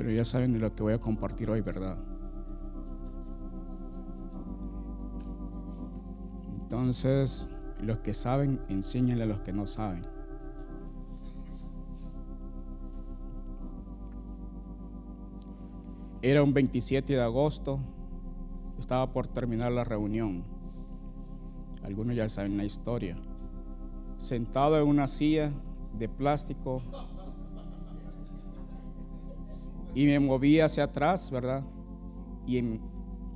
Bueno, ya saben de lo que voy a compartir hoy, ¿verdad? Entonces, los que saben, enséñenle a los que no saben. Era un 27 de agosto, estaba por terminar la reunión. Algunos ya saben la historia. Sentado en una silla de plástico y me moví hacia atrás, ¿verdad? Y en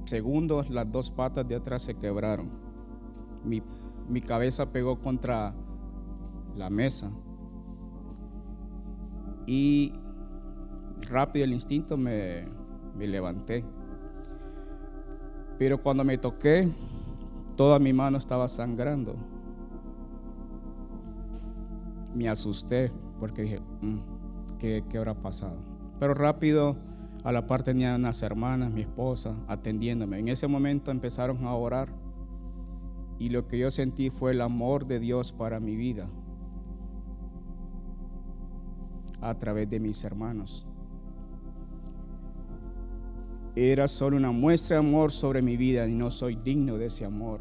segundos las dos patas de atrás se quebraron. Mi, mi cabeza pegó contra la mesa. Y rápido el instinto me, me levanté. Pero cuando me toqué, toda mi mano estaba sangrando. Me asusté porque dije, mm, ¿qué, ¿qué habrá pasado? Pero rápido a la par tenía unas hermanas, mi esposa, atendiéndome. En ese momento empezaron a orar y lo que yo sentí fue el amor de Dios para mi vida a través de mis hermanos. Era solo una muestra de amor sobre mi vida y no soy digno de ese amor.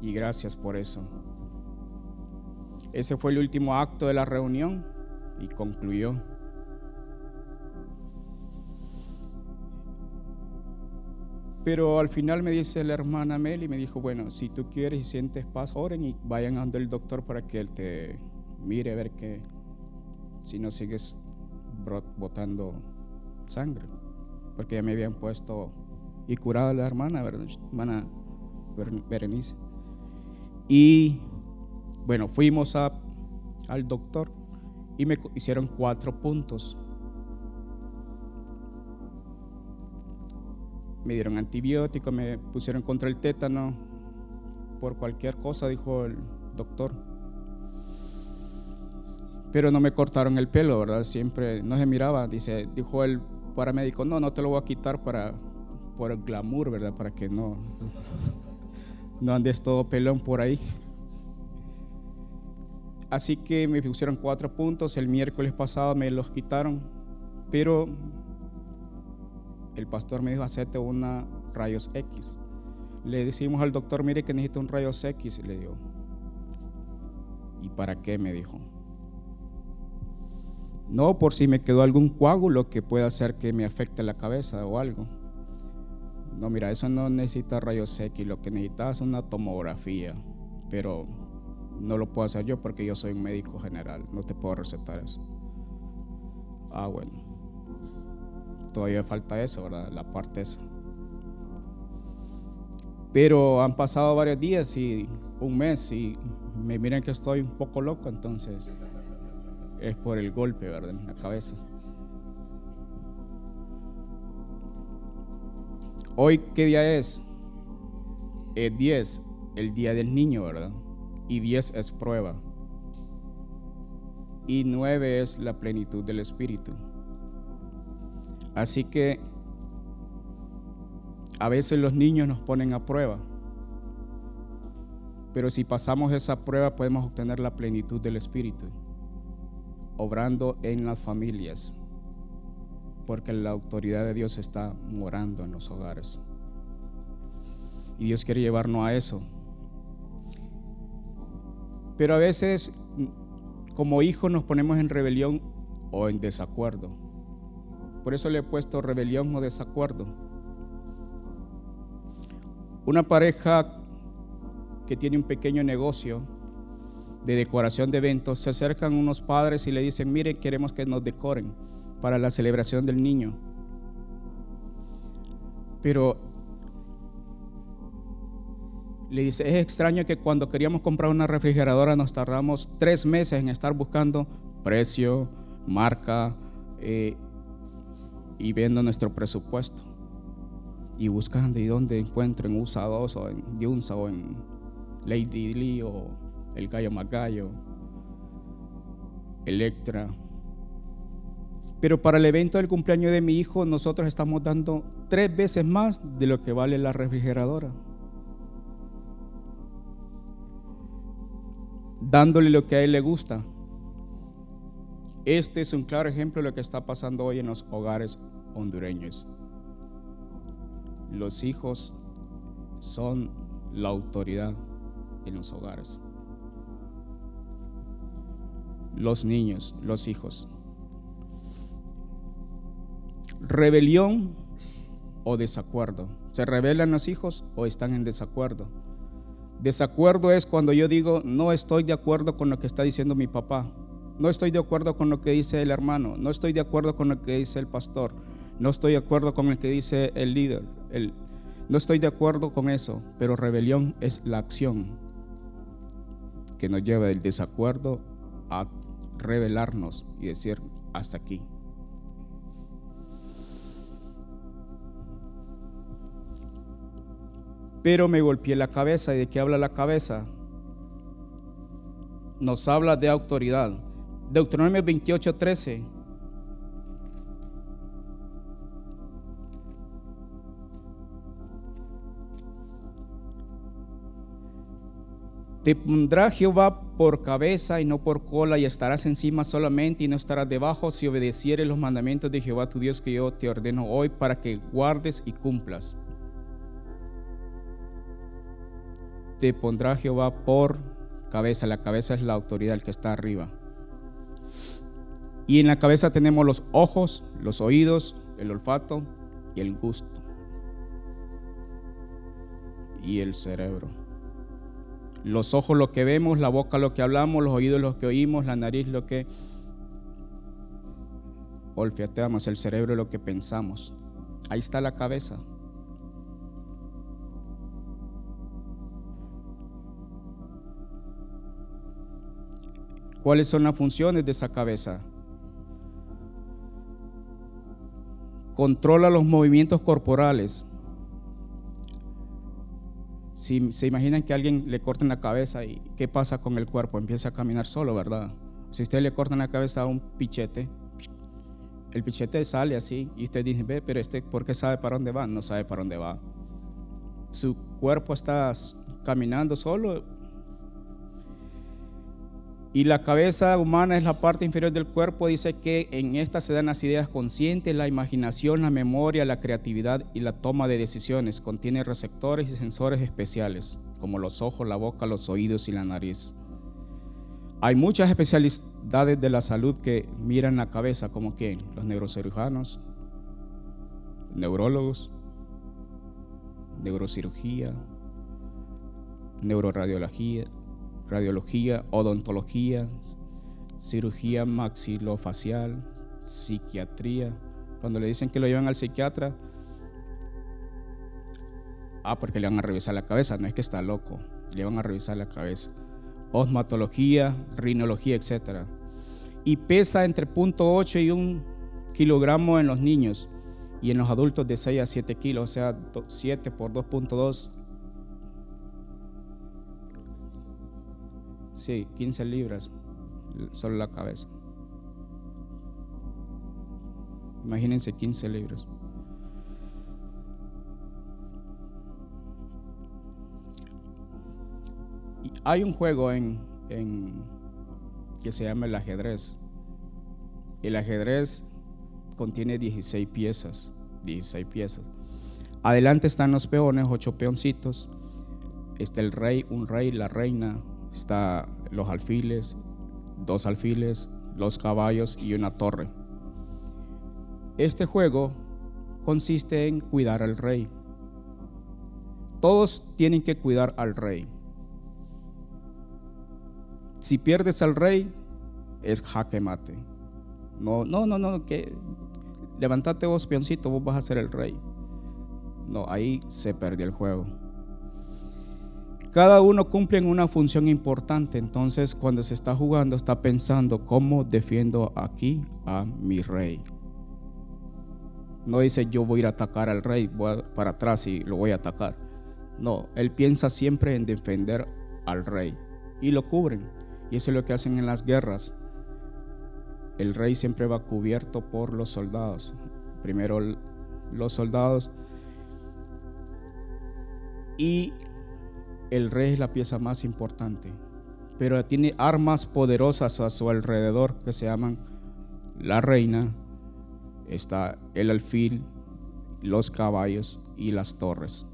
Y gracias por eso. Ese fue el último acto de la reunión y concluyó. Pero al final me dice la hermana Meli, me dijo, bueno, si tú quieres y sientes paz, oren y vayan a donde el doctor para que él te mire a ver que si no sigues botando sangre. Porque ya me habían puesto y curado a la hermana, hermana Berenice. Y bueno, fuimos a, al doctor y me hicieron cuatro puntos. Me dieron antibiótico, me pusieron contra el tétano, por cualquier cosa, dijo el doctor. Pero no me cortaron el pelo, ¿verdad? Siempre no se miraba, dice, dijo el paramédico, no, no te lo voy a quitar para por el glamour, ¿verdad? Para que no no andes todo pelón por ahí. Así que me pusieron cuatro puntos. El miércoles pasado me los quitaron. Pero el pastor me dijo, hacete una rayos X. Le decimos al doctor, mire que necesito un rayos X. Le digo, ¿y para qué? Me dijo. No por si me quedó algún coágulo que pueda hacer que me afecte la cabeza o algo. No, mira, eso no necesita rayos X, lo que necesita es una tomografía, pero no lo puedo hacer yo porque yo soy un médico general, no te puedo recetar eso. Ah, bueno. Todavía falta eso, ¿verdad? La parte esa. Pero han pasado varios días y un mes y me miran que estoy un poco loco, entonces es por el golpe, ¿verdad? En la cabeza. Hoy, ¿qué día es? Es 10, el día del niño, ¿verdad? Y 10 es prueba. Y 9 es la plenitud del Espíritu. Así que a veces los niños nos ponen a prueba. Pero si pasamos esa prueba podemos obtener la plenitud del Espíritu, obrando en las familias porque la autoridad de Dios está morando en los hogares. Y Dios quiere llevarnos a eso. Pero a veces como hijos nos ponemos en rebelión o en desacuerdo. Por eso le he puesto rebelión o desacuerdo. Una pareja que tiene un pequeño negocio de decoración de eventos, se acercan unos padres y le dicen, miren, queremos que nos decoren para la celebración del niño. Pero le dice, es extraño que cuando queríamos comprar una refrigeradora nos tardamos tres meses en estar buscando precio, marca eh, y viendo nuestro presupuesto. Y buscando y dónde encuentro en USA 2 o en Yunsa o en Lady Lee o el Gallo Magallo, Electra. Pero para el evento del cumpleaños de mi hijo, nosotros estamos dando tres veces más de lo que vale la refrigeradora. Dándole lo que a él le gusta. Este es un claro ejemplo de lo que está pasando hoy en los hogares hondureños. Los hijos son la autoridad en los hogares. Los niños, los hijos. Rebelión o desacuerdo. ¿Se rebelan los hijos o están en desacuerdo? Desacuerdo es cuando yo digo, no estoy de acuerdo con lo que está diciendo mi papá, no estoy de acuerdo con lo que dice el hermano, no estoy de acuerdo con lo que dice el pastor, no estoy de acuerdo con lo que dice el líder, no estoy de acuerdo con eso, pero rebelión es la acción que nos lleva del desacuerdo a rebelarnos y decir hasta aquí. Pero me golpeé la cabeza. ¿Y de qué habla la cabeza? Nos habla de autoridad. Deuteronomio 28, 13. Te pondrá Jehová por cabeza y no por cola, y estarás encima solamente y no estarás debajo si obedecieres los mandamientos de Jehová tu Dios que yo te ordeno hoy para que guardes y cumplas. te pondrá Jehová por cabeza. La cabeza es la autoridad, el que está arriba. Y en la cabeza tenemos los ojos, los oídos, el olfato y el gusto. Y el cerebro. Los ojos lo que vemos, la boca lo que hablamos, los oídos lo que oímos, la nariz lo que olfateamos, el cerebro lo que pensamos. Ahí está la cabeza. ¿Cuáles son las funciones de esa cabeza? Controla los movimientos corporales. Si se imaginan que alguien le corten la cabeza y qué pasa con el cuerpo, empieza a caminar solo, ¿verdad? Si usted le cortan la cabeza a un pichete, el pichete sale así y usted dice, ve, pero este, ¿por qué sabe para dónde va? No sabe para dónde va. Su cuerpo está caminando solo y la cabeza humana es la parte inferior del cuerpo. Dice que en esta se dan las ideas conscientes, la imaginación, la memoria, la creatividad y la toma de decisiones. Contiene receptores y sensores especiales, como los ojos, la boca, los oídos y la nariz. Hay muchas especialidades de la salud que miran la cabeza, como quién? Los neurocirujanos, neurólogos, neurocirugía, neuroradiología, radiología, odontología, cirugía maxilofacial, psiquiatría. Cuando le dicen que lo llevan al psiquiatra, ah, porque le van a revisar la cabeza, no es que está loco, le van a revisar la cabeza. Osmatología, rinología, etc. Y pesa entre 0.8 y 1 kilogramo en los niños y en los adultos de 6 a 7 kilos, o sea, 7 por 2.2 Sí, 15 libras, solo la cabeza. Imagínense 15 libras. hay un juego en, en, que se llama el ajedrez. El ajedrez contiene 16 piezas. 16 piezas. Adelante están los peones, 8 peoncitos. Está el rey, un rey, la reina, está los alfiles, dos alfiles, los caballos y una torre. Este juego consiste en cuidar al rey. Todos tienen que cuidar al rey. Si pierdes al rey, es jaque mate. No, no, no, no, que levantate vos, peoncito, vos vas a ser el rey. No, ahí se perdió el juego. Cada uno cumple una función importante, entonces cuando se está jugando está pensando cómo defiendo aquí a mi rey. No dice yo voy a ir a atacar al rey, voy para atrás y lo voy a atacar. No, él piensa siempre en defender al rey y lo cubren. Y eso es lo que hacen en las guerras. El rey siempre va cubierto por los soldados. Primero los soldados y el rey es la pieza más importante, pero tiene armas poderosas a su alrededor que se llaman la reina, está el alfil, los caballos y las torres.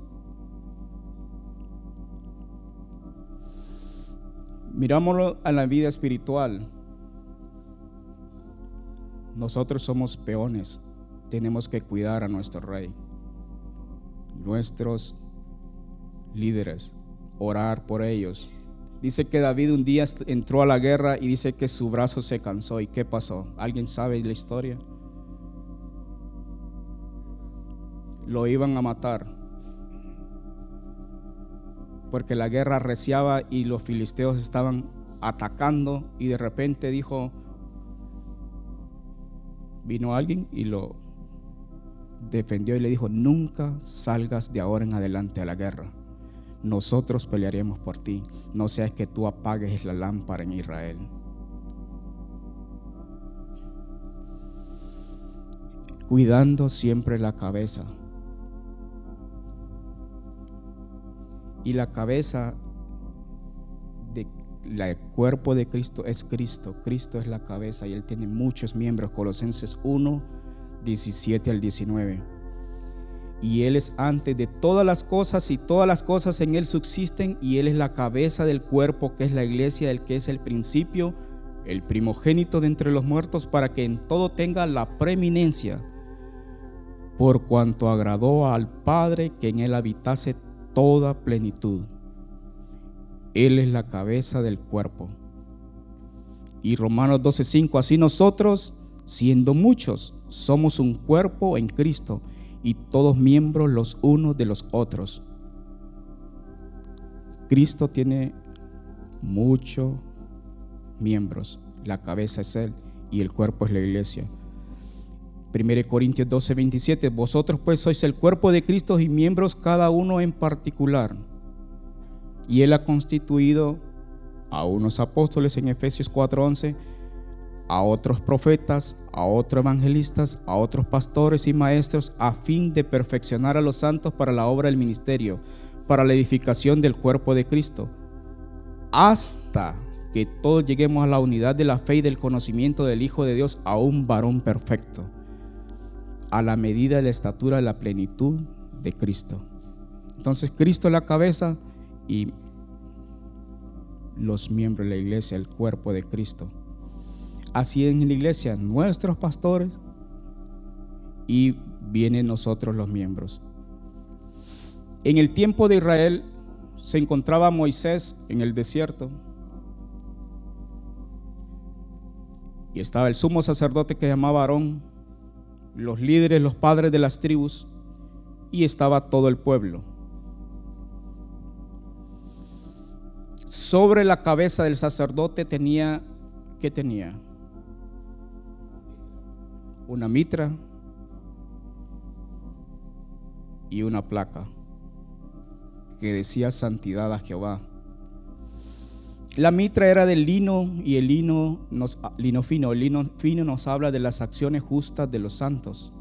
Mirámoslo a la vida espiritual. Nosotros somos peones, tenemos que cuidar a nuestro rey, nuestros líderes, orar por ellos. Dice que David un día entró a la guerra y dice que su brazo se cansó. ¿Y qué pasó? ¿Alguien sabe la historia? Lo iban a matar. Porque la guerra reciaba y los filisteos estaban atacando y de repente dijo, vino alguien y lo defendió y le dijo, nunca salgas de ahora en adelante a la guerra. Nosotros pelearemos por ti. No seas que tú apagues la lámpara en Israel. Cuidando siempre la cabeza. Y la cabeza del cuerpo de Cristo es Cristo. Cristo es la cabeza y Él tiene muchos miembros. Colosenses 1, 17 al 19 y Él es antes de todas las cosas y todas las cosas en Él subsisten y Él es la cabeza del cuerpo que es la iglesia, el que es el principio, el primogénito de entre los muertos para que en todo tenga la preeminencia, por cuanto agradó al Padre que en Él habitase toda plenitud. Él es la cabeza del cuerpo. Y Romanos 12:5, así nosotros, siendo muchos, somos un cuerpo en Cristo y todos miembros los unos de los otros. Cristo tiene muchos miembros. La cabeza es Él y el cuerpo es la iglesia. 1 Corintios 12, 27. Vosotros pues sois el cuerpo de Cristo y miembros cada uno en particular. Y Él ha constituido a unos apóstoles en Efesios 4, 11 a otros profetas, a otros evangelistas, a otros pastores y maestros, a fin de perfeccionar a los santos para la obra del ministerio, para la edificación del cuerpo de Cristo, hasta que todos lleguemos a la unidad de la fe y del conocimiento del Hijo de Dios, a un varón perfecto, a la medida de la estatura de la plenitud de Cristo. Entonces Cristo es la cabeza y los miembros de la iglesia, el cuerpo de Cristo. Así en la iglesia, nuestros pastores y vienen nosotros los miembros. En el tiempo de Israel se encontraba Moisés en el desierto y estaba el sumo sacerdote que llamaba Aarón, los líderes, los padres de las tribus y estaba todo el pueblo. Sobre la cabeza del sacerdote tenía, ¿qué tenía? Una mitra y una placa que decía santidad a Jehová. La mitra era del lino y el lino, nos, lino fino. El lino fino nos habla de las acciones justas de los santos.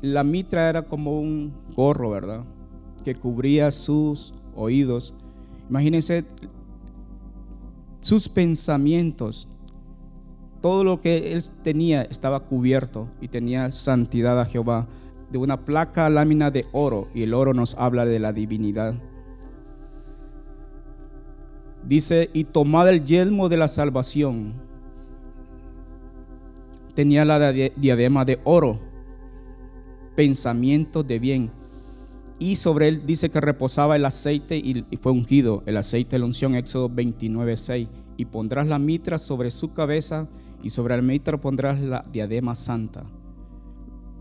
La mitra era como un gorro, ¿verdad? Que cubría sus oídos. Imagínense sus pensamientos todo lo que él tenía estaba cubierto y tenía santidad a Jehová. De una placa lámina de oro, y el oro nos habla de la divinidad. Dice, y tomad el yelmo de la salvación. Tenía la diadema de oro, pensamiento de bien. Y sobre él dice que reposaba el aceite y fue ungido, el aceite de la unción, Éxodo 29, 6. Y pondrás la mitra sobre su cabeza y sobre el mitra pondrás la diadema santa.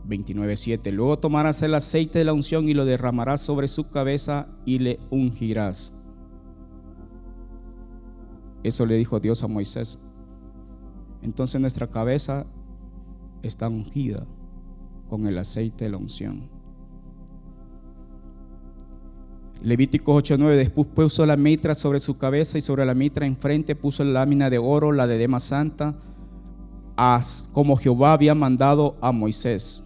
29.7. Luego tomarás el aceite de la unción y lo derramarás sobre su cabeza y le ungirás. Eso le dijo Dios a Moisés. Entonces nuestra cabeza está ungida con el aceite de la unción. Levítico 8:9 después puso la mitra sobre su cabeza y sobre la mitra enfrente puso la lámina de oro, la diadema santa, como Jehová había mandado a Moisés.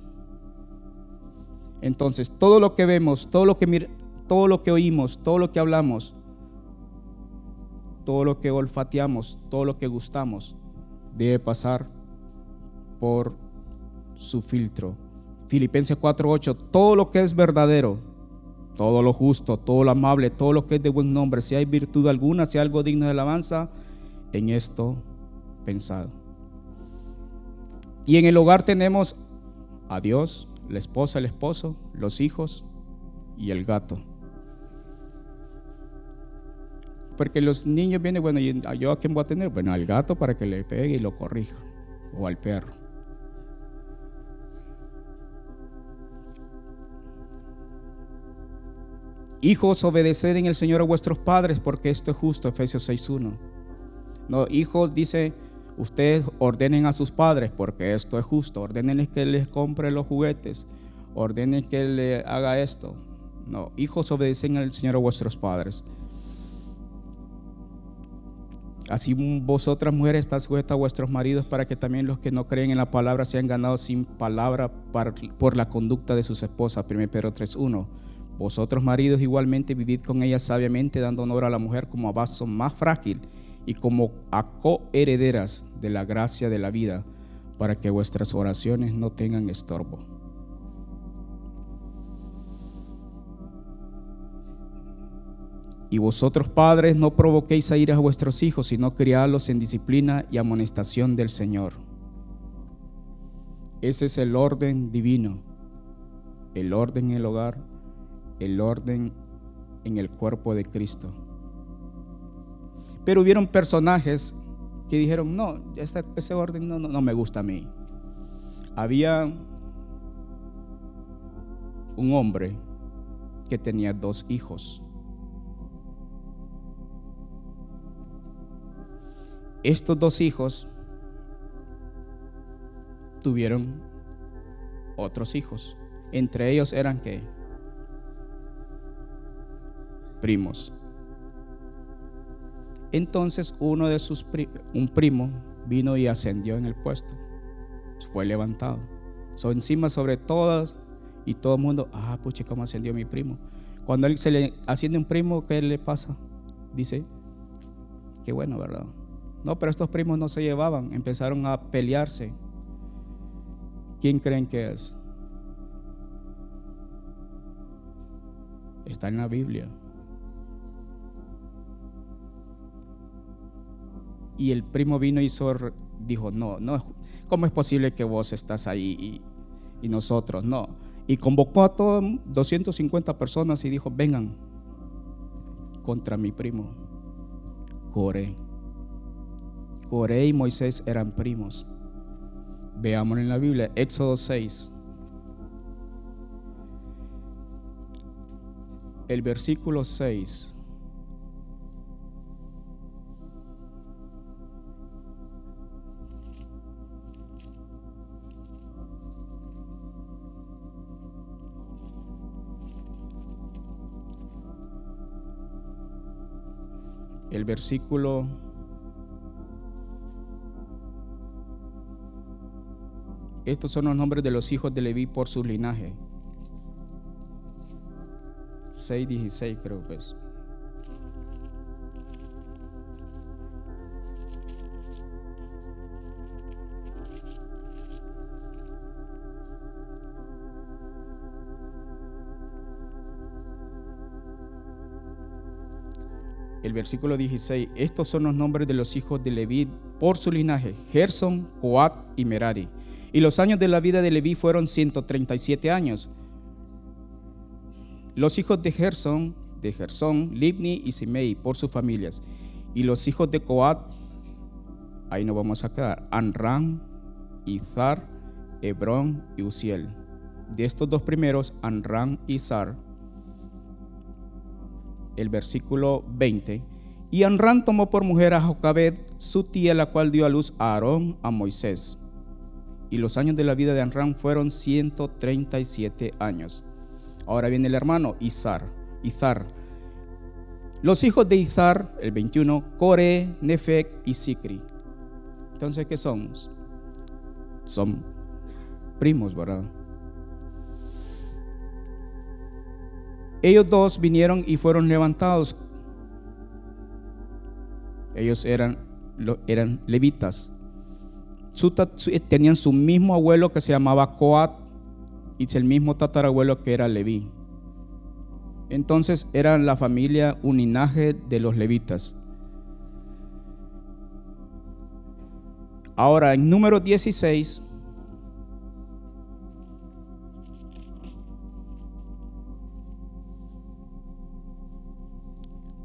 Entonces, todo lo que vemos, todo lo que, todo lo que oímos, todo lo que hablamos, todo lo que olfateamos, todo lo que gustamos, debe pasar por su filtro. Filipenses 4:8, todo lo que es verdadero, todo lo justo, todo lo amable, todo lo que es de buen nombre, si hay virtud alguna, si hay algo digno de alabanza, en esto pensado. Y en el hogar tenemos a Dios, la esposa, el esposo, los hijos y el gato. Porque los niños vienen, bueno, ¿y yo a quién voy a tener? Bueno, al gato para que le pegue y lo corrija, o al perro. Hijos, obedeced en el Señor a vuestros padres, porque esto es justo, Efesios 6.1. No, hijos, dice, ustedes ordenen a sus padres, porque esto es justo. Ordenen que les compre los juguetes. Ordenen que le haga esto. No, hijos, obedecen al Señor a vuestros padres. Así vosotras mujeres estás sujetas a vuestros maridos para que también los que no creen en la palabra sean ganados sin palabra por la conducta de sus esposas. 1 Pedro 3.1. Vosotros maridos igualmente vivid con ellas sabiamente, dando honor a la mujer como a vaso más frágil y como a coherederas de la gracia de la vida, para que vuestras oraciones no tengan estorbo. Y vosotros padres no provoquéis a ir a vuestros hijos, sino criadlos en disciplina y amonestación del Señor. Ese es el orden divino, el orden en el hogar el orden en el cuerpo de Cristo. Pero hubieron personajes que dijeron, no, ese orden no, no me gusta a mí. Había un hombre que tenía dos hijos. Estos dos hijos tuvieron otros hijos. Entre ellos eran que primos. Entonces uno de sus un primo vino y ascendió en el puesto. Fue levantado. So, encima sobre todas y todo el mundo, ah, pucha, ¿cómo ascendió mi primo? Cuando él se le asciende un primo, ¿qué le pasa? Dice, qué bueno, ¿verdad? No, pero estos primos no se llevaban, empezaron a pelearse. ¿Quién creen que es? Está en la Biblia. Y el primo vino y dijo, no, no, ¿cómo es posible que vos estás ahí y, nosotros? No. Y convocó a todos 250 personas y dijo, vengan contra mi primo, Coré. Coré y Moisés eran primos. Veamos en la Biblia, Éxodo 6. El versículo 6. El versículo Estos son los nombres de los hijos de Leví por su linaje. 6.16 creo que es. Versículo 16, estos son los nombres de los hijos de Leví por su linaje, Gerson, Coat y Merari. Y los años de la vida de Leví fueron 137 años. Los hijos de Gerson, de Gerson, Libni y Simei por sus familias. Y los hijos de Coat, ahí nos vamos a quedar, Anran, Izar, Hebrón y Uziel. De estos dos primeros, Anran y Zar, el versículo 20. Y Anran tomó por mujer a Jocabed, su tía, la cual dio a luz a Aarón, a Moisés. Y los años de la vida de Anran fueron 137 años. Ahora viene el hermano Izar. Izar. Los hijos de Izar, el 21, Core, Nefec y Sicri. Entonces, ¿qué son? Son primos, ¿verdad? Ellos dos vinieron y fueron levantados Ellos eran, eran levitas. tenían su mismo abuelo que se llamaba Coat y el mismo tatarabuelo que era Leví. Entonces eran la familia, un linaje de los levitas. Ahora, en número 16,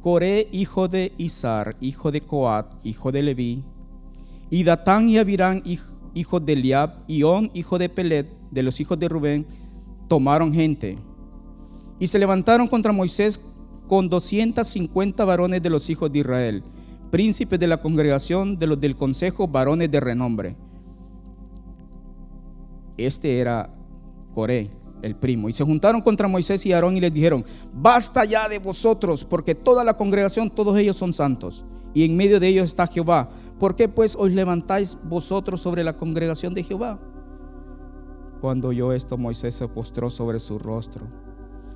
Coré, hijo de Izar, hijo de Coat, hijo de Leví, y Datán y Abirán, hijo de Eliab, y On, hijo de Pelet, de los hijos de Rubén, tomaron gente y se levantaron contra Moisés con 250 varones de los hijos de Israel príncipes de la congregación de los del consejo, varones de renombre. Este era Coré, el primo. Y se juntaron contra Moisés y Aarón y les dijeron, basta ya de vosotros, porque toda la congregación, todos ellos son santos. Y en medio de ellos está Jehová. ¿Por qué pues os levantáis vosotros sobre la congregación de Jehová? Cuando oyó esto, Moisés se postró sobre su rostro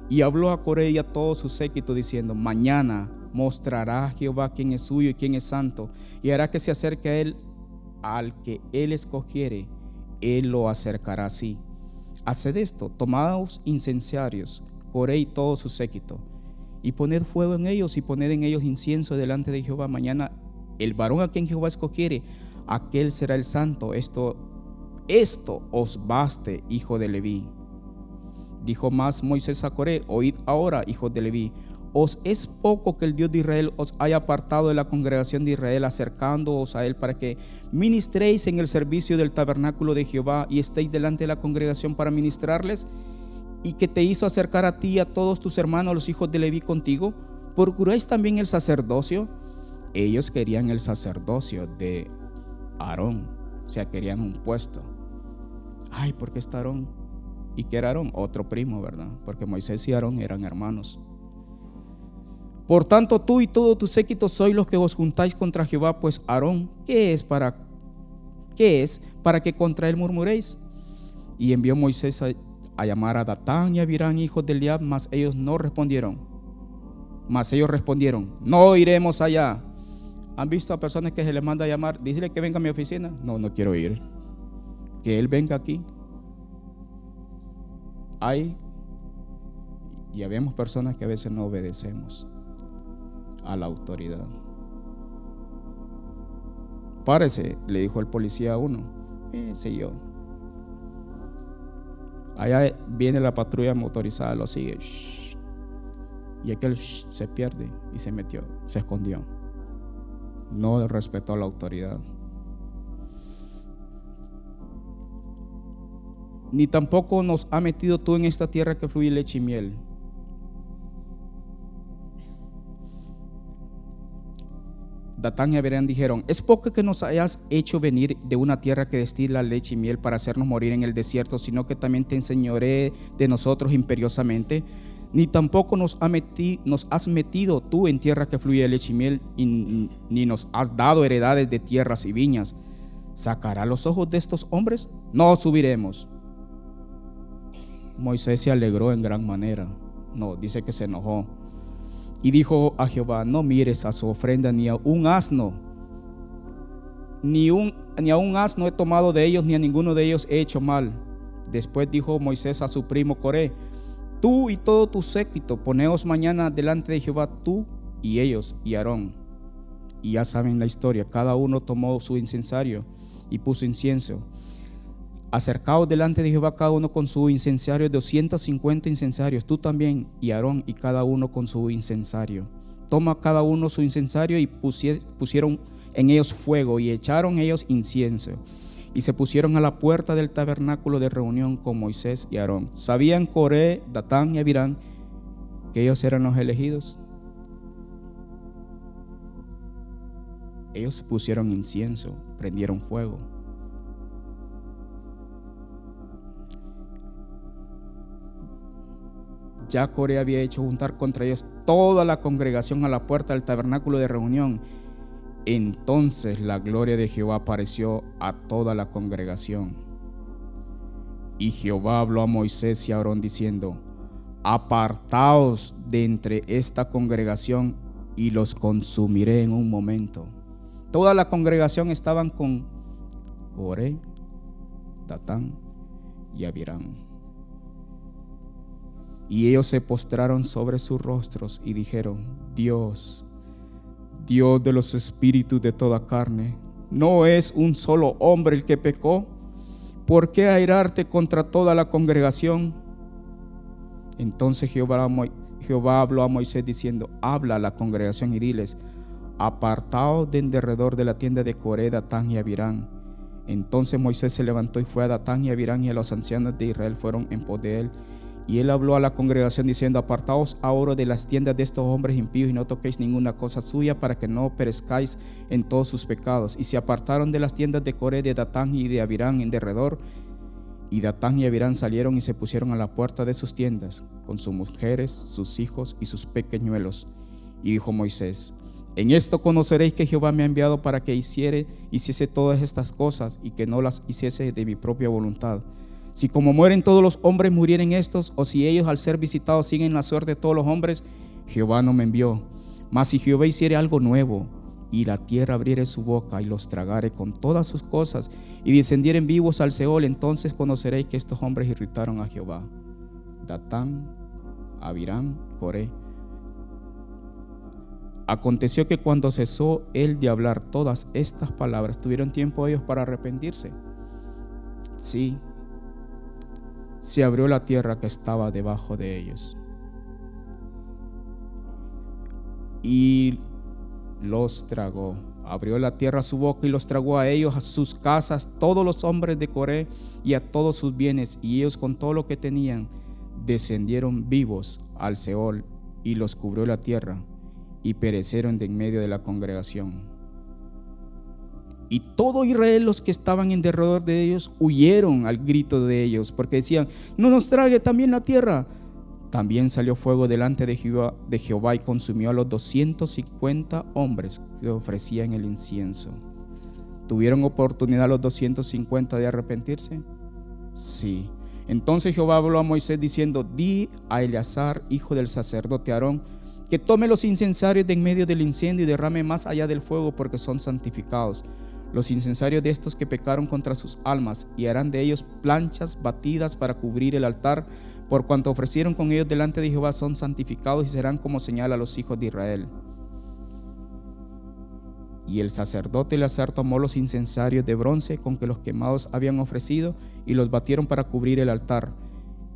y habló a Coré y a todo su séquito diciendo, mañana mostrará a Jehová quién es suyo y quién es santo, y hará que se acerque a él al que él escogiere, él lo acercará así. Haced esto, tomaos incenciarios, coré y todo su séquito, y poned fuego en ellos y poned en ellos incienso delante de Jehová. Mañana el varón a quien Jehová escogiere, aquel será el santo. Esto, esto os baste, hijo de Leví. Dijo más Moisés a Coré, oíd ahora, hijo de Leví, ¿Os es poco que el Dios de Israel os haya apartado de la congregación de Israel, acercándoos a Él para que ministréis en el servicio del tabernáculo de Jehová y estéis delante de la congregación para ministrarles? ¿Y que te hizo acercar a ti y a todos tus hermanos, los hijos de Leví, contigo? ¿Procuráis también el sacerdocio? Ellos querían el sacerdocio de Aarón, o sea, querían un puesto. Ay, ¿por qué está Aarón? ¿Y qué era Aarón? Otro primo, ¿verdad? Porque Moisés y Aarón eran hermanos. Por tanto, tú y todo tu séquito sois los que os juntáis contra Jehová, pues Aarón, ¿qué es para qué es para que contra él murmuréis? Y envió Moisés a, llamar a Datán y a Abirán, hijos de Eliab, mas ellos no respondieron. Mas ellos respondieron, no iremos allá. ¿Han visto a personas que se les manda a llamar? Dísele que venga a mi oficina. No, no quiero ir. Que él venga aquí. Hay y habemos personas que a veces no obedecemos a la autoridad. Párese, le dijo el policía a uno. Eh, yo. Allá viene la patrulla motorizada, lo sigue. Y aquel se pierde y se metió, se escondió. No respetó a la autoridad. Ni tampoco nos ha metido tú en esta tierra que fluye leche y miel Datán y dijeron, es poco que nos hayas hecho venir de una tierra que destila leche y miel para hacernos morir en el desierto, sino que también te enseñoré de nosotros imperiosamente. Ni tampoco nos, nos has metido tú en tierra que fluye leche y miel, ni nos has dado heredades de tierras y viñas. ¿Sacará los ojos de estos hombres? No subiremos. Moisés se alegró en gran manera. No, dice que se enojó y dijo a Jehová, no mires a su ofrenda ni a un asno, ni, un, ni a un asno he tomado de ellos, ni a ninguno de ellos he hecho mal. Después dijo Moisés a su primo Coré, tú y todo tu séquito, poneos mañana delante de Jehová, tú y ellos y Aarón. Y ya saben la historia, cada uno tomó su incensario y puso incienso acercaos delante de Jehová cada uno con su incensario, 250 incensarios, tú también y Aarón y cada uno con su incensario. Toma cada uno su incensario y pusieron en ellos fuego y echaron ellos incienso. Y se pusieron a la puerta del tabernáculo de reunión con Moisés y Aarón. Sabían Coré, Datán y Abirán que ellos eran los elegidos. Ellos pusieron incienso, prendieron fuego. Ya Coré había hecho juntar contra ellos toda la congregación a la puerta del tabernáculo de reunión. Entonces la gloria de Jehová apareció a toda la congregación. Y Jehová habló a Moisés y a Aarón diciendo, apartaos de entre esta congregación y los consumiré en un momento. toda la congregación estaban con Coré, Datán y Abirán. Y ellos se postraron sobre sus rostros y dijeron, Dios, Dios de los espíritus de toda carne, ¿no es un solo hombre el que pecó? ¿Por qué airarte contra toda la congregación? Entonces Jehová, habló a Moisés diciendo, habla a la congregación y diles, apartaos de en derredor de la tienda de Coré, Datán y Abirán. Entonces Moisés se levantó y fue a Datán y Abirán y a los ancianos de Israel fueron en poder de él. Y él habló a la congregación diciendo, apartaos ahora de las tiendas de estos hombres impíos y no toquéis ninguna cosa suya para que no perezcáis en todos sus pecados. Y se apartaron de las tiendas de Coré, de Datán y de Abirán en derredor. Y Datán y Abirán salieron y se pusieron a la puerta de sus tiendas, con sus mujeres, sus hijos y sus pequeñuelos. Y dijo Moisés, en esto conoceréis que Jehová me ha enviado para que hiciere, hiciese todas estas cosas y que no las hiciese de mi propia voluntad si como mueren todos los hombres murieren estos, o si ellos al ser visitados siguen la suerte de todos los hombres, Jehová no me envió. Mas si Jehová hiciere algo nuevo, y la tierra abriere su boca y los tragare con todas sus cosas, y descendieren vivos al Seol, entonces conoceréis que estos hombres irritaron a Jehová. Datán, Abirán, Coré. Aconteció que cuando cesó él de hablar todas estas palabras, tuvieron tiempo ellos para arrepentirse. Sí, se abrió la tierra que estaba debajo de ellos. Y los tragó. Abrió la tierra su boca y los tragó a ellos, a sus casas, todos los hombres de Coré y a todos sus bienes. Y ellos con todo lo que tenían descendieron vivos al Seol y los cubrió la tierra y perecieron de en medio de la congregación. Y todo Israel, los que estaban en derredor de ellos, huyeron al grito de ellos, porque decían, no nos trague también la tierra. También salió fuego delante de Jehová, y consumió a los 250 hombres que ofrecían el incienso. ¿Tuvieron oportunidad los 250 de arrepentirse? Sí. Entonces Jehová habló a Moisés diciendo, di a Eleazar, hijo del sacerdote Aarón, que tome los incensarios de en medio del incendio y derrame más allá del fuego porque son santificados los incensarios de estos que pecaron contra sus almas, y harán de ellos planchas batidas para cubrir el altar, por cuanto ofrecieron con ellos delante de Jehová, son santificados y serán como señal a los hijos de Israel. Y el sacerdote Eleazar tomó los incensarios de bronce con que los quemados habían ofrecido y los batieron para cubrir el altar,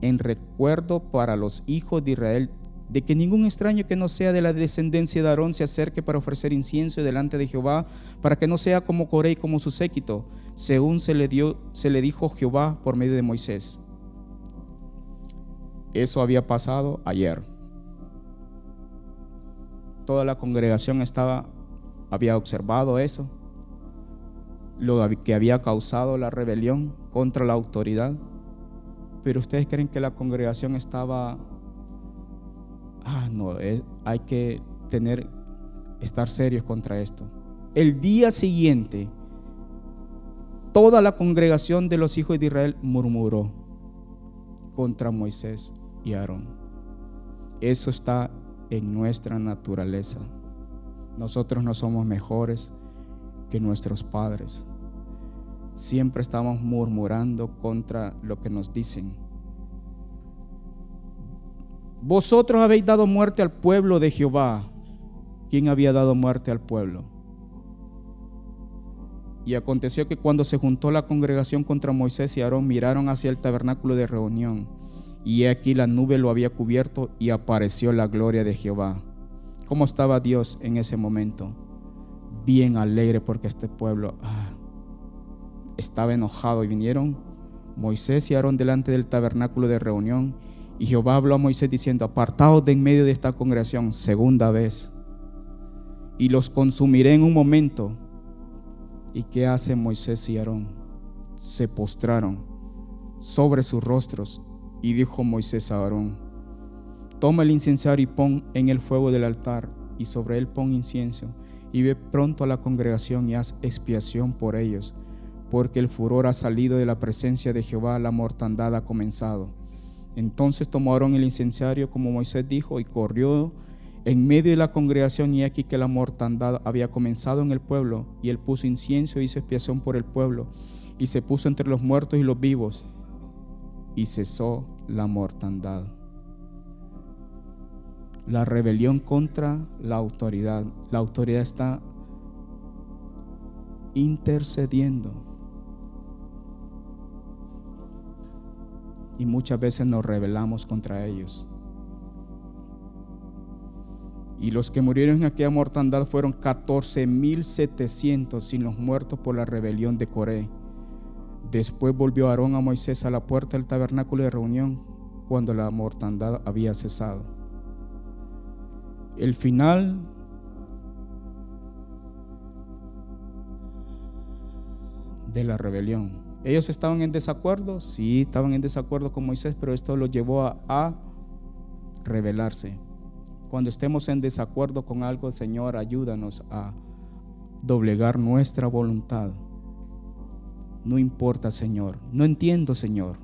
en recuerdo para los hijos de Israel de que ningún extraño que no sea de la descendencia de Aarón se acerque para ofrecer incienso delante de Jehová, para que no sea como Coré y como su séquito, según se le, dio, se le dijo Jehová por medio de Moisés. Eso había pasado ayer. Toda la congregación estaba, había observado eso, lo que había causado la rebelión contra la autoridad. Pero ustedes creen que la congregación estaba ah, no, hay que tener, estar serios contra esto. El día siguiente, toda la congregación de los hijos de Israel murmuró contra Moisés y Aarón. Eso está en nuestra naturaleza. Nosotros no somos mejores que nuestros padres. Siempre estamos murmurando contra lo que nos dicen vosotros habéis dado muerte al pueblo de Jehová. ¿Quién había dado muerte al pueblo? Y aconteció que cuando se juntó la congregación contra Moisés y Aarón, miraron hacia el tabernáculo de reunión. Y aquí la nube lo había cubierto y apareció la gloria de Jehová. ¿Cómo estaba Dios en ese momento? Bien alegre porque este pueblo ah, estaba enojado y vinieron Moisés y Aarón delante del tabernáculo de reunión y Jehová habló a Moisés diciendo, apartaos de en medio de esta congregación, segunda vez, y los consumiré en un momento. ¿Y qué hacen Moisés y Aarón? Se postraron sobre sus rostros y dijo Moisés a Aarón, toma el incensario y pon en el fuego del altar y sobre él pon incienso y ve pronto a la congregación y haz expiación por ellos, porque el furor ha salido de la presencia de Jehová, la mortandad ha comenzado. Entonces tomaron el incensario como Moisés dijo y corrió en medio de la congregación y aquí que la mortandad había comenzado en el pueblo y él puso incienso y hizo expiación por el pueblo y se puso entre los muertos y los vivos y cesó la mortandad. La rebelión contra la autoridad. La autoridad está intercediendo. Y muchas veces nos rebelamos contra ellos. Y los que murieron en aquella mortandad fueron 14.700 sin los muertos por la rebelión de Coré. Después volvió Aarón a Moisés a la puerta del tabernáculo de reunión cuando la mortandad había cesado. El final de la rebelión. Ellos estaban en desacuerdo, sí, estaban en desacuerdo con Moisés, pero esto los llevó a, a rebelarse. Cuando estemos en desacuerdo con algo, Señor, ayúdanos a doblegar nuestra voluntad. No importa, Señor. No entiendo, Señor.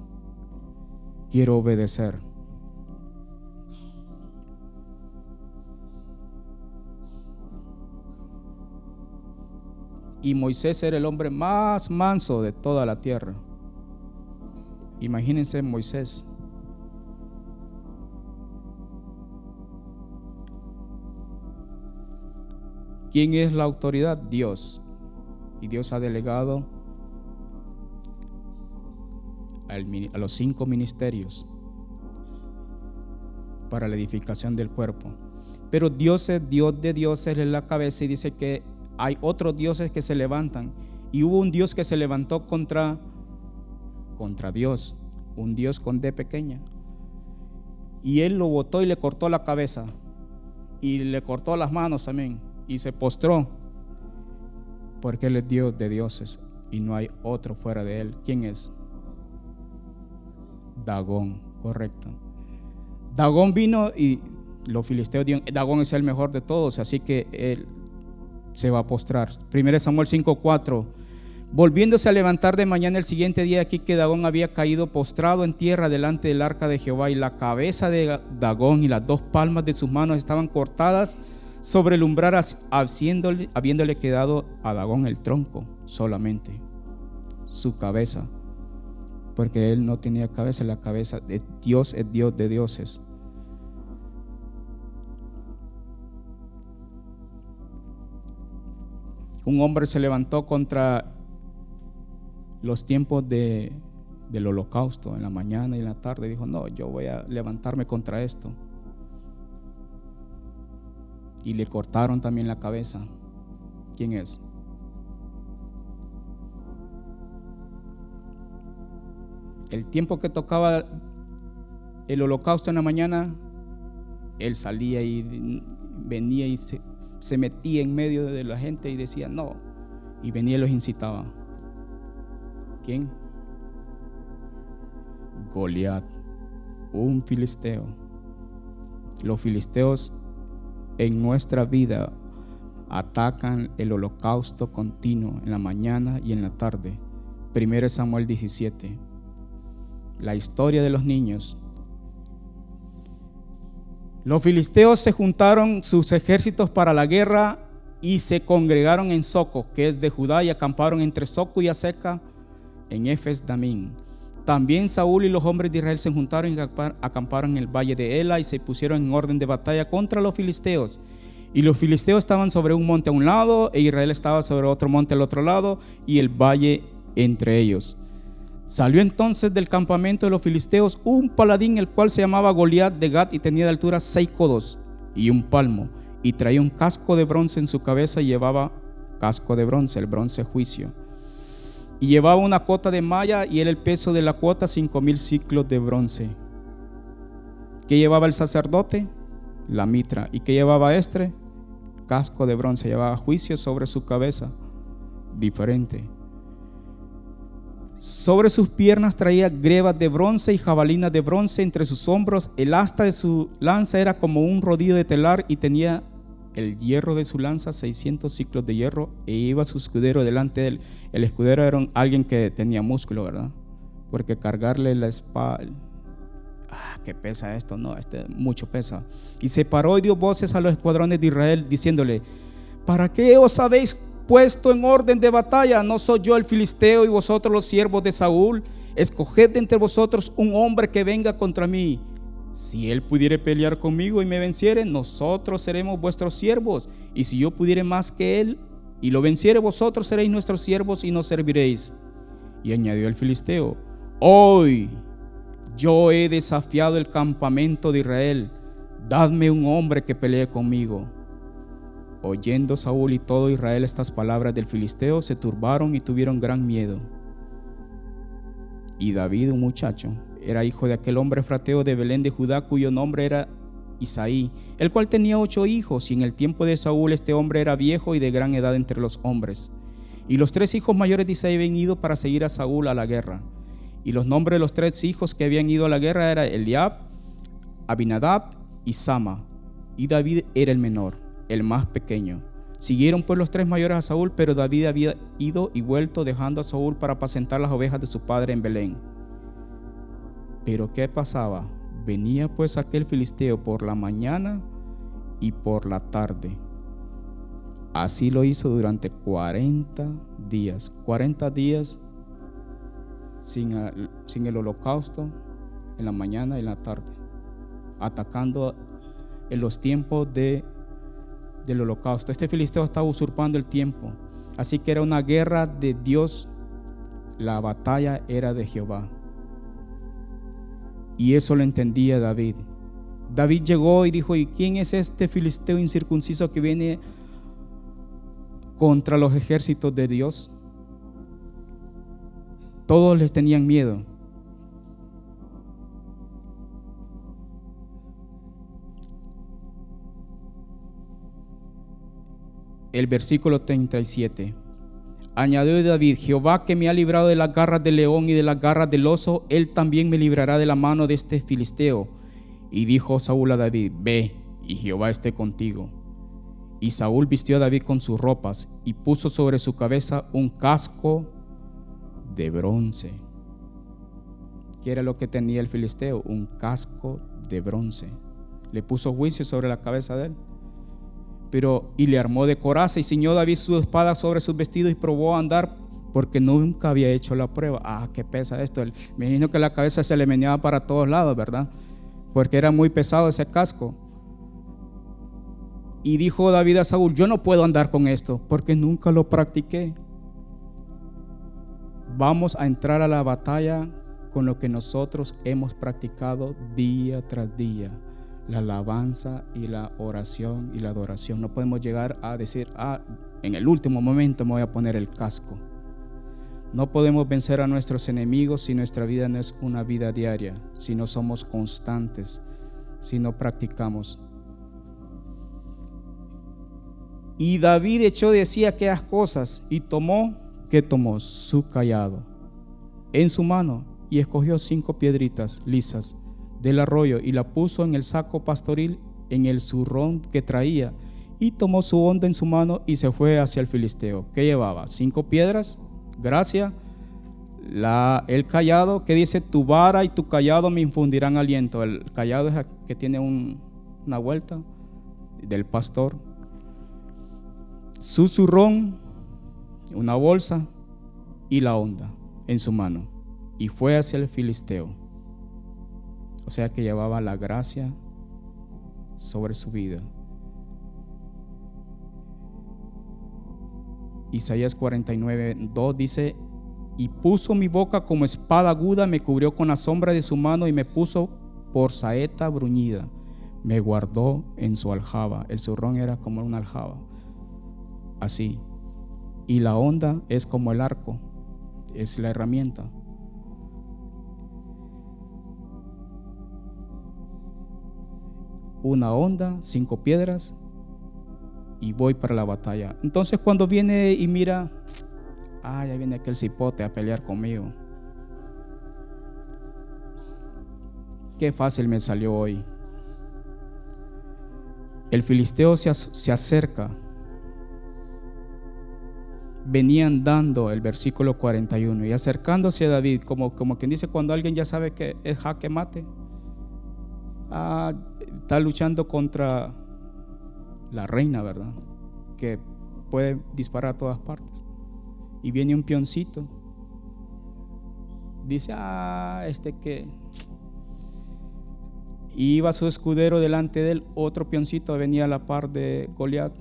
Quiero obedecer. Y Moisés era el hombre más manso de toda la tierra. Imagínense Moisés ¿Quién es la autoridad? Dios. Y Dios ha delegado a los cinco ministerios para la edificación del cuerpo. Pero Dios es Dios de dioses en la cabeza y dice que hay otros dioses que se levantan. Y hubo un Dios que se levantó contra, contra Dios, un Dios con D pequeña. Y él lo botó y le cortó la cabeza. Y le cortó las manos también y se postró, porque Él es Dios de dioses y no hay otro fuera de Él. ¿Quién es? Dagón, correcto. Dagón vino y los filisteos dijeron, Dagón es el mejor de todos, así que Él se va a postrar. 1 Samuel 5:4. Volviéndose a levantar de mañana el siguiente día, aquí que Dagón había caído postrado en tierra delante del arca de Jehová y la cabeza de Dagón y las dos palmas de sus manos estaban cortadas sobre el umbral habiéndole quedado a Dagón el tronco solamente, su cabeza, porque él no tenía cabeza, la cabeza de Dios es Dios de dioses. Un hombre se levantó contra los tiempos de, del holocausto en la mañana y en la tarde. Dijo, no, yo voy a levantarme contra esto y le cortaron también la cabeza. ¿Quién es? El tiempo que tocaba el holocausto en la mañana, él salía y venía y se, metía en medio de la gente y decía no. Y venía y los incitaba. ¿Quién? Goliat, un filisteo. Los filisteos en nuestra vida atacan el holocausto continuo en la mañana y en la tarde. 1 Samuel 17. La historia de los niños. Los filisteos se juntaron sus ejércitos para la guerra y se congregaron en Soco, que es de Judá, y acamparon entre Soco y Aseca en Efes Damín. También Saúl y los hombres de Israel se juntaron y acamparon en el valle de Ela y se pusieron en orden de batalla contra los filisteos. Y los filisteos estaban sobre un monte a un lado e Israel estaba sobre otro monte al otro lado y el valle entre ellos. Salió entonces del campamento de los filisteos un paladín el cual se llamaba Goliat de Gat y tenía de altura seis codos y un palmo y traía un casco de bronce en su cabeza y llevaba casco de bronce, el bronce juicio y llevaba una cuota de malla y era el peso de la cuota cinco mil ciclos de bronce. ¿Qué llevaba el sacerdote? La mitra. ¿Y qué llevaba este? Casco de bronce. Llevaba juicio sobre su cabeza. Diferente. Sobre sus piernas traía grebas de bronce y jabalinas de bronce entre sus hombros. El asta de su lanza era como un rodillo de telar y tenía el hierro de su lanza, 600 ciclos de hierro, e iba su escudero delante de él. El escudero era alguien que tenía músculo, ¿verdad? Porque cargarle la espada, ah, ¿qué pesa esto? No, este mucho pesa. Y se paró y dio voces a los escuadrones de Israel diciéndole, ¿para qué os habéis puesto en orden de batalla? ¿No soy yo el filisteo y vosotros los siervos de Saúl? Escoged entre vosotros un hombre que venga contra mí. Si él pudiere pelear conmigo y me venciere, nosotros seremos vuestros siervos. Y si yo pudiere más que él y lo venciere, vosotros seréis nuestros siervos y nos serviréis. Y añadió el filisteo, hoy yo he desafiado el campamento de Israel, dadme un hombre que pelee conmigo. Oyendo Saúl y todo Israel estas palabras del filisteo, se turbaron y tuvieron gran miedo. Y David, un muchacho, era hijo de aquel hombre frateo de Belén de Judá, cuyo nombre era Isaí, el cual tenía ocho hijos, y en el tiempo de Saúl este hombre era viejo y de gran edad entre los hombres. Y los tres hijos mayores de Isaí habían ido para seguir a Saúl a la guerra. Y los nombres de los tres hijos que habían ido a la guerra eran Eliab, Abinadab y Sama. Y David era el menor, el más pequeño. Siguieron pues los tres mayores a Saúl, pero David había ido y vuelto dejando a Saúl para apacentar las ovejas de su padre en Belén. Pero ¿qué pasaba? Venía pues aquel filisteo por la mañana y por la tarde. Así lo hizo durante 40 días. 40 días sin, sin el holocausto en la mañana y en la tarde. Atacando en los tiempos de, del holocausto. Este filisteo estaba usurpando el tiempo. Así que era una guerra de Dios. La batalla era de Jehová. Y eso lo entendía David. David llegó y dijo, ¿y quién es este filisteo incircunciso que viene contra los ejércitos de Dios? Todos les tenían miedo. El versículo 37. Añadió David, Jehová que me ha librado de las garras del león y de las garras del oso, él también me librará de la mano de este filisteo. Y dijo Saúl a David, ve, y Jehová esté contigo. Y Saúl vistió a David con sus ropas y puso sobre su cabeza un casco de bronce. ¿Qué era lo que tenía el filisteo? Un casco de bronce. Le puso juicio sobre la cabeza de él pero y le armó de coraza y ciñó David su espada sobre sus vestidos y probó a andar porque nunca había hecho la prueba. Ah, qué pesa esto. Me imagino que la cabeza se le meneaba para todos lados, ¿verdad? Porque era muy pesado ese casco. Y dijo David a Saúl, yo no puedo andar con esto porque nunca lo practiqué. Vamos a entrar a la batalla con lo que nosotros hemos practicado día tras día la alabanza y la oración y la adoración. No podemos llegar a decir, ah, en el último momento me voy a poner el casco. No podemos vencer a nuestros enemigos si nuestra vida no es una vida diaria, si no somos constantes, si no practicamos. Y David echó de sí aquellas cosas y tomó, que tomó? Su callado en su mano y escogió cinco piedritas lisas del arroyo y la puso en el saco pastoril en el zurrón que traía y tomó su onda en su mano y se fue hacia el filisteo. ¿Qué llevaba? Cinco piedras, gracia, el callado que dice tu vara y tu callado me infundirán aliento. El callado es que tiene una vuelta del pastor. Su zurrón, una bolsa y la onda en su mano. Y fue hacia el filisteo. O sea que llevaba la gracia sobre su vida. Isaías 49, 2 dice, y puso mi boca como espada aguda, me cubrió con la sombra de su mano y me puso por saeta bruñida. Me guardó en su aljaba. El zurrón era como una aljaba. Así. Y la onda es como el arco. Es la herramienta. Una onda, cinco piedras y voy para la batalla. Entonces cuando viene y mira, ah, ya viene aquel cipote a pelear conmigo. Qué fácil me salió hoy. El filisteo se, se acerca. Venía andando el versículo 41 y acercándose a David, como, como quien dice cuando alguien ya sabe que es jaque mate ah, está luchando contra la reina, ¿verdad? Que puede disparar a todas partes. Y viene un pioncito. Dice, ah, este que... Iba su escudero delante de él, otro pioncito venía a la par de Goliat.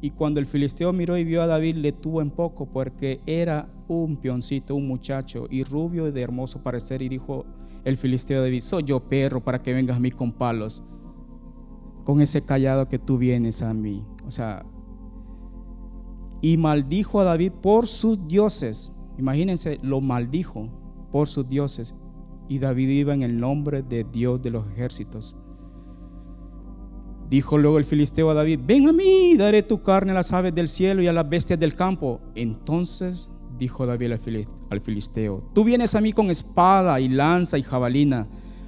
Y cuando el filisteo miró y vio a David, le tuvo en poco, porque era un pioncito, un muchacho, y rubio y de hermoso parecer. Y dijo el filisteo a David, soy yo perro para que vengas a mí con palos, con ese callado que tú vienes a mí. O sea, y maldijo a David por sus dioses. Imagínense, lo maldijo por sus dioses. Y David iba en el nombre de Dios de los ejércitos. Dijo luego el filisteo a David, ven a mí, daré tu carne a las aves del cielo y a las bestias del campo. Entonces dijo David al filisteo, tú vienes a mí con espada y lanza y jabalina,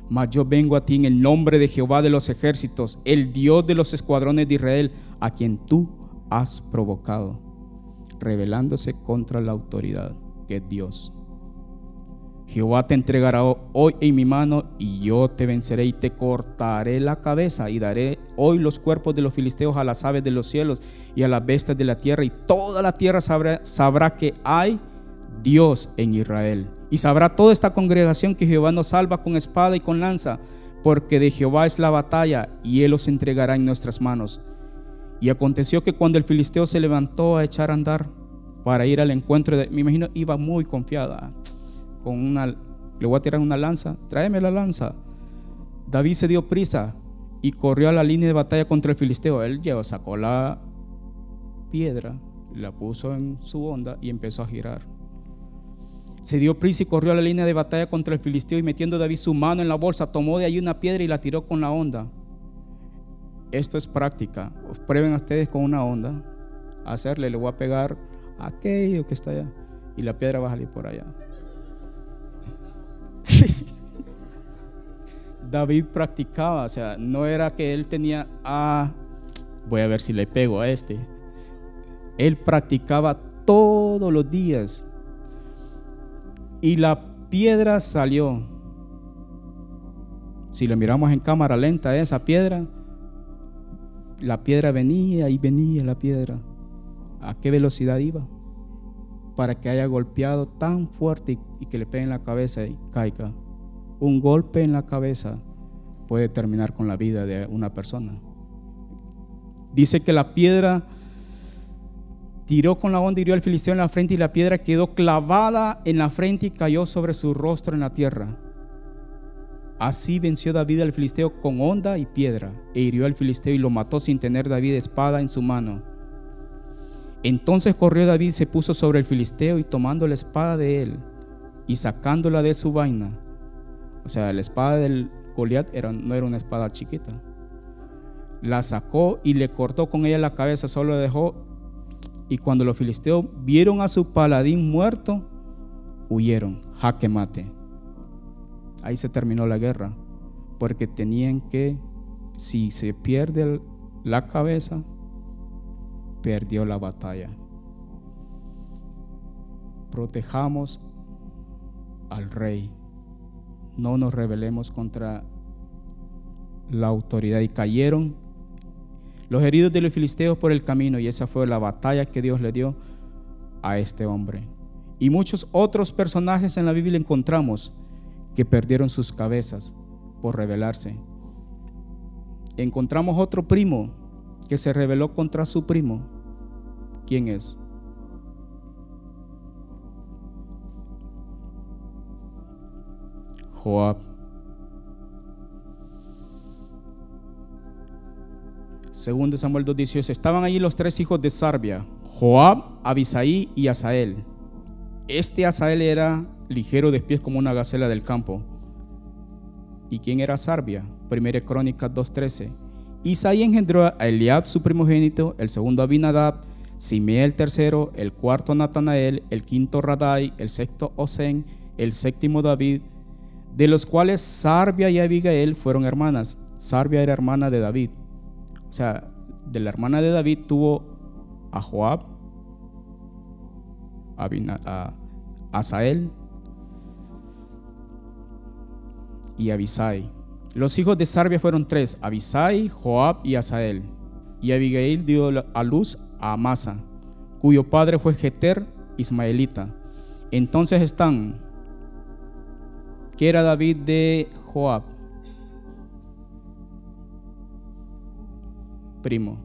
mas yo vengo a ti en el nombre de Jehová de los ejércitos, el Dios de los escuadrones de Israel, a quien tú has provocado, rebelándose contra la autoridad que es Dios. Jehová te entregará hoy en mi mano y yo te venceré y te cortaré la cabeza y daré hoy los cuerpos de los filisteos a las aves de los cielos y a las bestias de la tierra y toda la tierra sabrá, sabrá que hay Dios en Israel. Y sabrá toda esta congregación que Jehová nos salva con espada y con lanza, porque de Jehová es la batalla y él los entregará en nuestras manos. Y aconteció que cuando el filisteo se levantó a echar a andar para ir al encuentro de, me imagino, iba muy confiada le voy a tirar una lanza, tráeme la lanza. David se dio prisa y corrió a la línea de batalla contra el filisteo. Él llevó, sacó la piedra, la puso en su onda y empezó a girar. Se dio prisa y corrió a la línea de batalla contra el filisteo y metiendo David su mano en la bolsa, tomó de ahí una piedra y la tiró con la onda. Esto es práctica. Prueben a ustedes con una onda. hacerle, le voy a pegar a aquello que está allá y la piedra va a salir por allá. David practicaba, o sea, no era que él tenía, ah, voy a ver si le pego a este. Él practicaba todos los días. Y la piedra salió. Si lo miramos en cámara lenta, esa piedra, la piedra venía y venía la piedra. ¿A qué velocidad iba? Para que haya golpeado tan fuerte y, que le pegue en la cabeza y caiga. Un golpe en la cabeza puede terminar con la vida de una persona. Dice que la piedra tiró con la onda, hirió al filisteo en la frente y la piedra quedó clavada en la frente y cayó sobre su rostro en la tierra. Así venció David al filisteo con onda y piedra e hirió al filisteo y lo mató sin tener David espada en su mano. Entonces corrió David, se puso sobre el filisteo y tomando la espada de él y sacándola de su vaina, o sea, la espada del Goliat no era una espada chiquita. La sacó y le cortó con ella la cabeza, solo la dejó. Y cuando los filisteos vieron a su paladín muerto, huyeron, jaque mate. Ahí se terminó la guerra, porque tenían que, si se pierde la cabeza, perdió la batalla. Protejamos al rey no nos rebelemos contra la autoridad. Y cayeron los heridos de los filisteos por el camino y esa fue la batalla que Dios le dio a este hombre. Y muchos otros personajes en la Biblia encontramos que perdieron sus cabezas por rebelarse. Encontramos otro primo que se rebeló contra su primo. ¿Quién es? Joab. Segundo Samuel 2.18. Estaban allí los tres hijos de Sarbia, Joab, Abisaí y Asael. Este Asael era ligero de pies como una gacela del campo. ¿Y quién era Sarbia? Primera Crónicas 2.13. Isaí engendró a Eliab, su primogénito, el segundo Abinadab, Simea el tercero, el cuarto Natanael, el quinto Radai, el sexto Osen, el séptimo David, de los cuales Sarbia y Abigail fueron hermanas. Sarbia era hermana de David. O sea, de la hermana de David tuvo a Joab, a Asael y Abisai. Los hijos de Sarbia fueron tres, Abisai, Joab y Asael. Y Abigail dio a luz a Amasa, cuyo padre fue Jeter, ismaelita. Entonces están, ¿qué era David de Joab? Primo.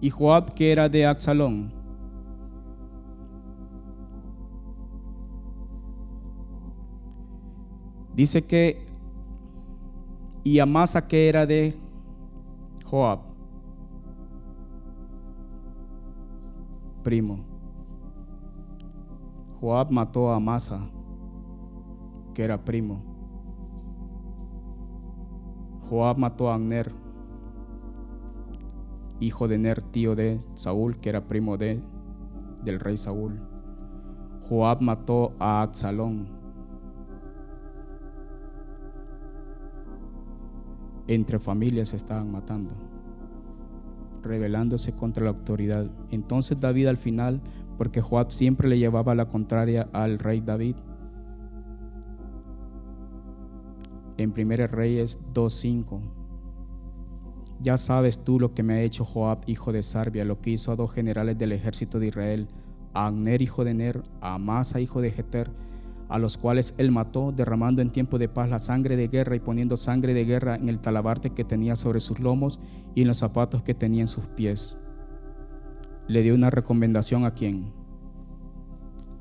Y Joab, que era de Axalón. Dice que y Amasa que era de Joab, primo. Joab mató a Amasa, que era primo. Joab mató a Amner, hijo de Ner, tío de Saúl, que era primo de, del rey Saúl. Joab mató a Absalón, entre familias se estaban matando, rebelándose contra la autoridad. Entonces David al final, porque Joab siempre le llevaba la contraria al rey David, en 1 Reyes 2.5, ya sabes tú lo que me ha hecho Joab, hijo de Sarbia, lo que hizo a dos generales del ejército de Israel, a Agner, hijo de Ner, a Amasa, hijo de Jeter, a los cuales él mató, derramando en tiempo de paz la sangre de guerra y poniendo sangre de guerra en el talabarte que tenía sobre sus lomos y en los zapatos que tenía en sus pies. Le dio una recomendación a quién?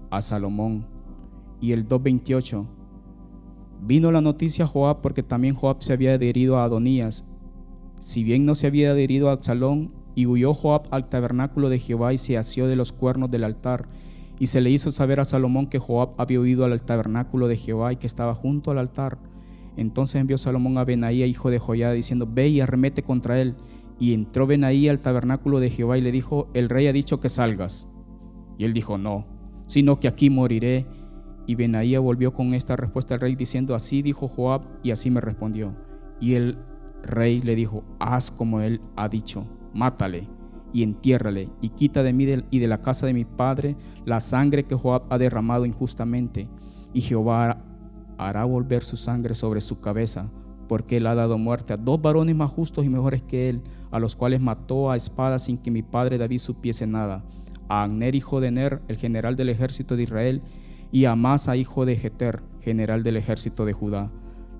A Salomón. Y el 2.28. Vino la noticia a Joab porque también Joab se había adherido a Adonías. Si bien no se había adherido a Absalón, y huyó Joab al tabernáculo de Jehová y se asió de los cuernos del altar y se le hizo saber a Salomón que Joab había huido al tabernáculo de Jehová y que estaba junto al altar. Entonces envió Salomón a Benaía, hijo de Joyada, diciendo, ve y arremete contra él. Y entró Benaía al tabernáculo de Jehová y le dijo, el rey ha dicho que salgas. Y él dijo, no, sino que aquí moriré. Y Benaía volvió con esta respuesta al rey diciendo, así dijo Joab y así me respondió. Y el rey le dijo, haz como él ha dicho, mátale y entiérrale, y quita de mí y de la casa de mi padre la sangre que Joab ha derramado injustamente, y Jehová hará volver su sangre sobre su cabeza, porque él ha dado muerte a dos varones más justos y mejores que él, a los cuales mató a espada sin que mi padre David supiese nada, a Agner hijo de Ner, el general del ejército de Israel, y a Masa hijo de Jeter, general del ejército de Judá.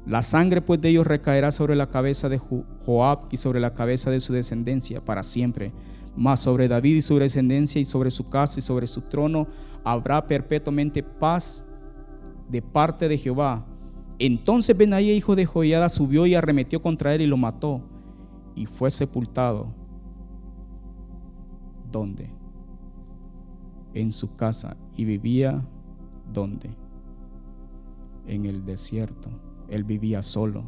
La sangre pues de ellos recaerá sobre la cabeza de Joab y sobre la cabeza de su descendencia para siempre mas sobre David y su descendencia y sobre su casa y sobre su trono habrá perpetuamente paz de parte de Jehová. Entonces Benaía, hijo de Joiada, subió y arremetió contra él y lo mató y fue sepultado. ¿Dónde? En su casa. ¿Y vivía dónde? En el desierto. Él vivía solo.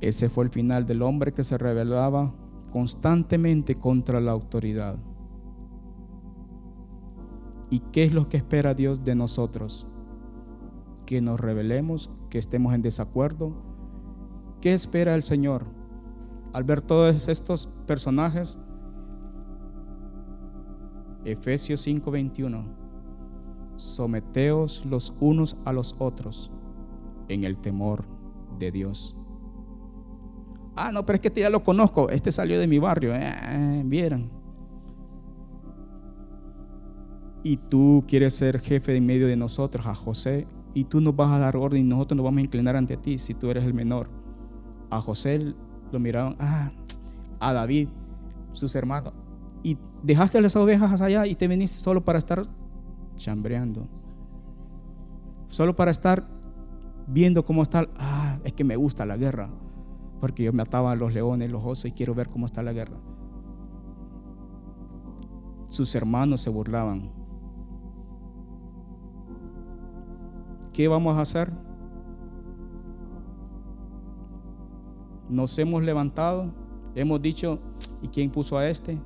Ese fue el final del hombre que se rebelaba constantemente contra la autoridad. ¿Y qué es lo que espera Dios de nosotros? Que nos rebelemos, que estemos en desacuerdo. ¿Qué espera el Señor? Al ver todos estos personajes, Efesios 5:21, someteos los unos a los otros en el temor de Dios. Ah, no, pero es que este ya lo conozco. Este salió de mi barrio. Eh, vieran. Y tú quieres ser jefe de en medio de nosotros, a José. Y tú nos vas a dar orden y nosotros nos vamos a inclinar ante ti si tú eres el menor. A José lo miraron, ah, a David, sus hermanos. Y dejaste las ovejas allá y te viniste solo para estar chambreando. Solo para estar viendo cómo está. Ah, es que me gusta la guerra porque yo me ataba a los leones, los osos y quiero ver cómo está la guerra. Sus hermanos se burlaban. ¿Qué vamos a hacer? Nos hemos levantado, hemos dicho, ¿y quién puso a este?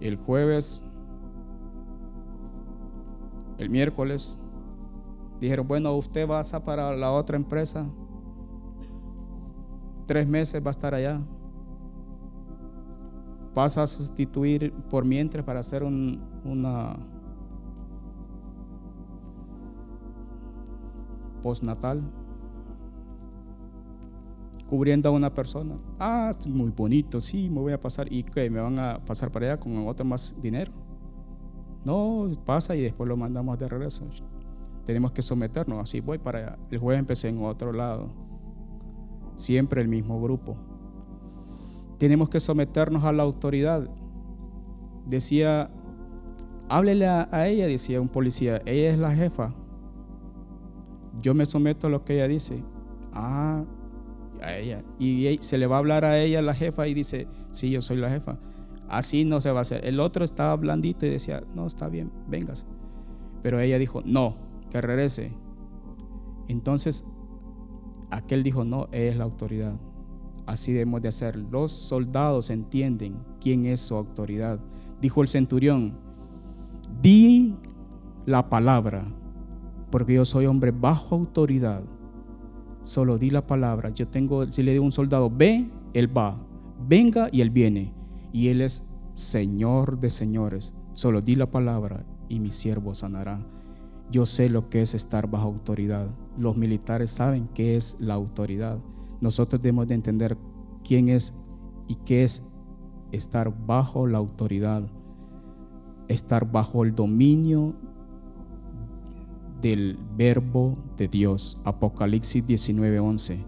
El jueves, el miércoles, Dijeron, bueno, usted va para la otra empresa. Tres meses va a estar allá. Pasa a sustituir por mientras para hacer un, una, postnatal, cubriendo a una persona. Ah, muy bonito, sí, me voy a pasar. ¿Y qué? ¿Me van a pasar para allá con otro más dinero? No, pasa y después lo mandamos de regreso. Tenemos que someternos, así voy para allá. El jueves empecé en otro lado. Siempre el mismo grupo. Tenemos que someternos a la autoridad. Decía, háblele a, ella, decía un policía, ella es la jefa. Yo me someto a lo que ella dice. Ah, a ella. Y se le va a hablar a ella, la jefa, y dice, sí, yo soy la jefa. Así no se va a hacer. El otro estaba blandito y decía, no, está bien, vengas. Pero ella dijo, no, que regrese. Entonces, aquel dijo, no, es la autoridad. Así debemos de hacer. Los soldados entienden quién es su autoridad. Dijo el centurión, di la palabra, porque yo soy hombre bajo autoridad Solo di la palabra. Yo tengo, si le digo a un soldado, ve, él va. Venga y él viene. Y él es Señor de señores. Solo di la palabra y mi siervo sanará. Yo sé lo que es estar bajo autoridad. Los militares saben qué es la autoridad. Nosotros debemos de entender quién es y qué es estar bajo la autoridad. Estar bajo el dominio del verbo de Dios. Apocalipsis 19:11.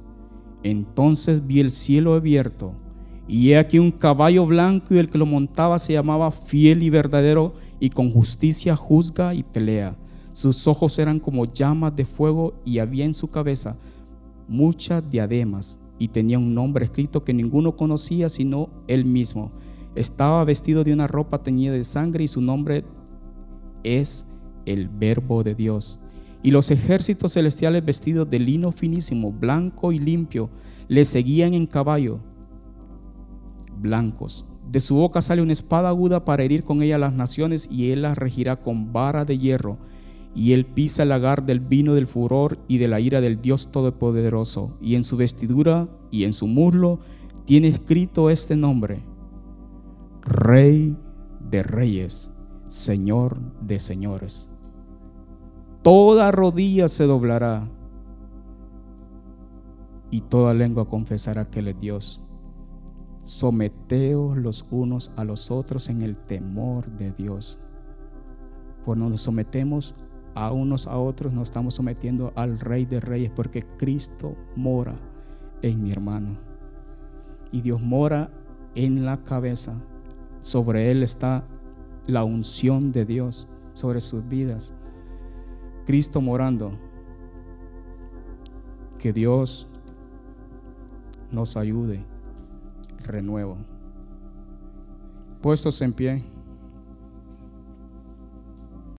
Entonces vi el cielo abierto y he aquí un caballo blanco y el que lo montaba se llamaba fiel y verdadero y con justicia juzga y pelea. Sus ojos eran como llamas de fuego y había en su cabeza muchas diademas y tenía un nombre escrito que ninguno conocía sino él mismo. Estaba vestido de una ropa teñida de sangre y su nombre es el verbo de Dios. Y los ejércitos celestiales vestidos de lino finísimo, blanco y limpio, le seguían en caballo, blancos. De su boca sale una espada aguda para herir con ella las naciones y él las regirá con vara de hierro. Y él pisa el lagar del vino del furor y de la ira del Dios Todopoderoso. Y en su vestidura y en su muslo tiene escrito este nombre, Rey de Reyes, Señor de Señores toda rodilla se doblará y toda lengua confesará que Él es Dios. Someteos los unos a los otros en el temor de Dios. Cuando nos sometemos a unos a otros, nos estamos sometiendo al Rey de Reyes, porque Cristo mora en mi hermano. Y Dios mora en la cabeza. Sobre Él está la unción de Dios, sobre sus vidas. Cristo morando. Que Dios nos ayude. Renuevo. Puestos en pie.